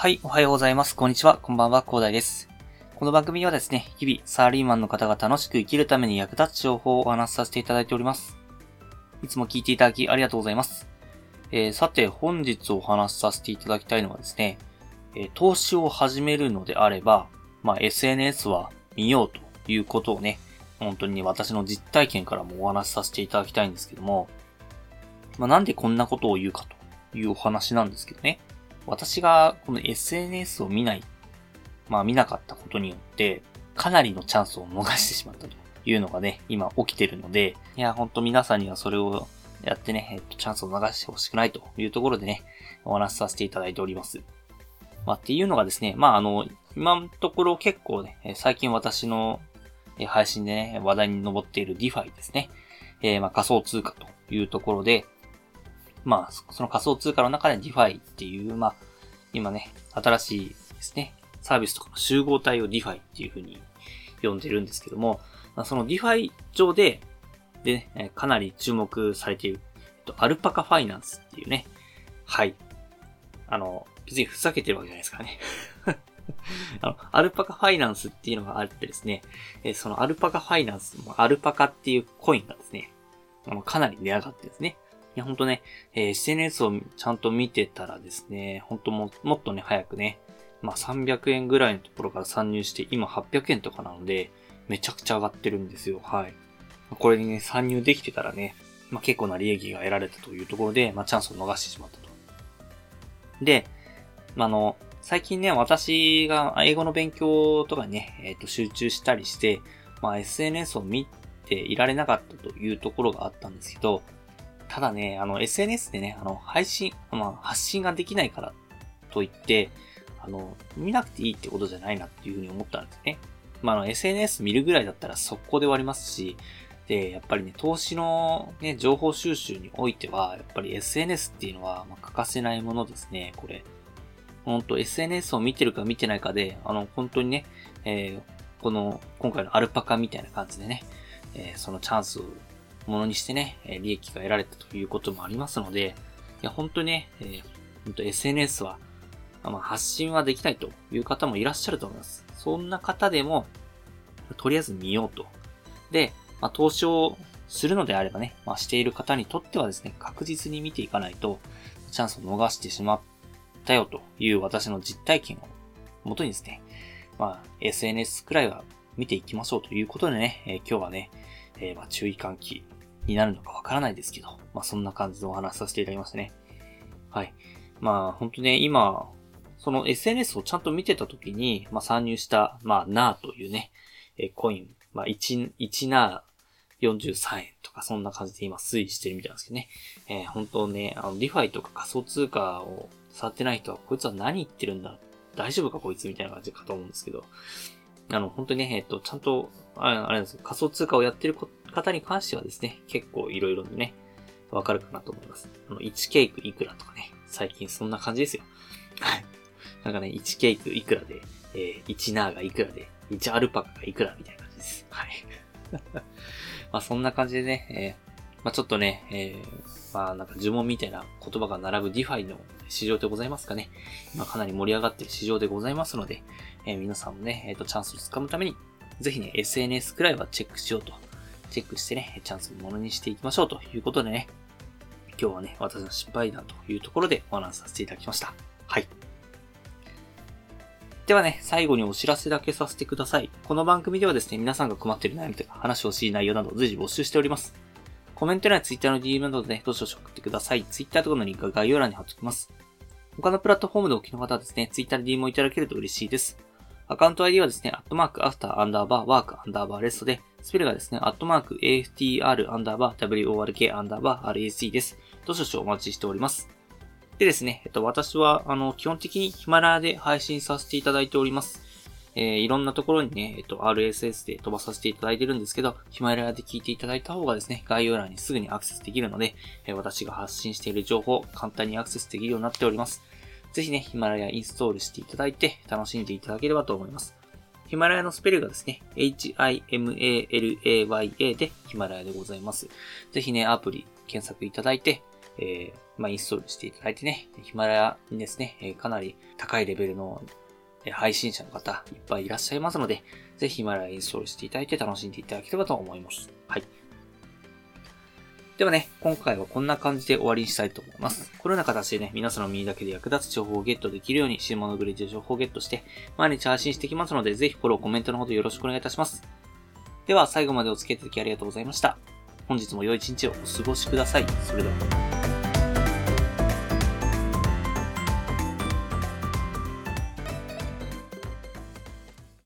はい、おはようございます。こんにちは。こんばんは、広大です。この番組はですね、日々、サラリーマンの方が楽しく生きるために役立つ情報をお話しさせていただいております。いつも聞いていただきありがとうございます。えー、さて、本日お話しさせていただきたいのはですね、えー、投資を始めるのであれば、まあ、SNS は見ようということをね、本当に、私の実体験からもお話しさせていただきたいんですけども、まあ、なんでこんなことを言うかというお話なんですけどね。私がこの SNS を見ない、まあ見なかったことによって、かなりのチャンスを逃してしまったというのがね、今起きてるので、いや、ほんと皆さんにはそれをやってね、えっと、チャンスを逃してほしくないというところでね、お話しさせていただいております。まあ、っていうのがですね、まあ、あの、今のところ結構ね、最近私の配信でね、話題に上っている DeFi ですね。えー、まあ、仮想通貨というところで、まあ、その仮想通貨の中で DeFi っていう、まあ、今ね、新しいですね、サービスとかの集合体を DeFi っていう風に呼んでるんですけども、その DeFi 上で、でね、かなり注目されている、アルパカファイナンスっていうね、はい。あの、別にふざけてるわけじゃないですかね。あの、アルパカファイナンスっていうのがあってですね、そのアルパカファイナンス、アルパカっていうコインがですね、あの、かなり値上がってですね、いや、ほんとね、えー、SNS をちゃんと見てたらですね、ほんとも、もっとね、早くね、まあ300円ぐらいのところから参入して、今800円とかなので、めちゃくちゃ上がってるんですよ。はい。これにね、参入できてたらね、まあ結構な利益が得られたというところで、まあチャンスを逃してしまったと。で、まあの、最近ね、私が英語の勉強とかにね、えっ、ー、と、集中したりして、まあ SNS を見ていられなかったというところがあったんですけど、ただね、あの、SNS でね、あの、配信、まあ、発信ができないからといって、あの、見なくていいってことじゃないなっていうふうに思ったんですね。まあ、あの、SNS 見るぐらいだったら速攻で終わりますし、で、やっぱりね、投資のね、情報収集においては、やっぱり SNS っていうのは、ま欠かせないものですね、これ。ほんと SNS を見てるか見てないかで、あの、本当にね、えー、この、今回のアルパカみたいな感じでね、えー、そのチャンスをものにしてね、利益が得られたということもありますので、いや、本当にね、えー、本当 SNS は、まあ、発信はできないという方もいらっしゃると思います。そんな方でも、とりあえず見ようと。で、まあ、投資をするのであればね、まあ、している方にとってはですね、確実に見ていかないと、チャンスを逃してしまったよという私の実体験をもとにですね、まあ、SNS くらいは見ていきましょうということでね、えー、今日はね、えー、ま、注意喚起になるのかわからないですけど、まあ、そんな感じでお話しさせていただきましたね。はい。まあ、本当ね、今、その SNS をちゃんと見てた時に、まあ、参入した、まあ、ナーというね、えー、コイン、まあ、1、1ナー43円とか、そんな感じで今推移してるみたいなんですけどね。えー、本当ね、あの、リファイとか仮想通貨を触ってない人は、こいつは何言ってるんだ大丈夫かこいつみたいな感じかと思うんですけど、あの、本当にね、えっと、ちゃんと、あれなんですよ、仮想通貨をやってる方に関してはですね、結構いろいろね、わかるかなと思います。あの、1ケークいくらとかね、最近そんな感じですよ。はい。なんかね、1ケークいくらで、えー、1ナーがいくらで、1アルパカがいくらみたいな感じです。はい。まあそんな感じでね、え、まあちょっとね、えー、まあなんか呪文みたいな言葉が並ぶ DeFi の市場でございますかね。今かなり盛り上がってる市場でございますので、えー、皆さんもね、えっ、ー、と、チャンスをつかむために、ぜひね、SNS くらいはチェックしようと。チェックしてね、チャンスをものにしていきましょうということでね、今日はね、私の失敗談というところでお話しさせていただきました。はい。ではね、最後にお知らせだけさせてください。この番組ではですね、皆さんが困っている悩みとか話をしい内容など随時募集しております。コメント欄や Twitter の DM などで、ね、どしどし送ってください。Twitter とかのリンクは概要欄に貼っておきます。他のプラットフォームでお聞きの方はですね、Twitter で DM をいただけると嬉しいです。アカウント ID はですね、アットマーク、アフター、アンダーバー、ワーク、アンダーバー、レストで、スペルがですね、アットマーク、AFTR、アンダーバー、WORK、アンダーバー、RAC です。どしどしお待ちしております。でですね、えっと、私は、あの、基本的にヒマラヤで配信させていただいております。えー、いろんなところにね、えっと、RSS で飛ばさせていただいてるんですけど、ヒマラヤで聞いていただいた方がですね、概要欄にすぐにアクセスできるので、えー、私が発信している情報、簡単にアクセスできるようになっております。ぜひね、ヒマラヤインストールしていただいて、楽しんでいただければと思います。ヒマラヤのスペルがですね、HIMALAYA でヒマラヤでございます。ぜひね、アプリ検索いただいて、えー、まあ、インストールしていただいてね、ヒマラヤにですね、えかなり高いレベルの配信者の方いっぱいいらっしゃいますので、ぜひヒマラヤインストールしていただいて楽しんでいただければと思います。はい。ではね、今回はこんな感じで終わりにしたいと思います。このような形でね、皆さんの耳だけで役立つ情報をゲットできるように、新物グレージで情報をゲットして、毎日配信していきますので、ぜひフォロー、コメントのほどよろしくお願いいたします。では、最後までお付き合いいただきありがとうございました。本日も良い一日をお過ごしください。それでは。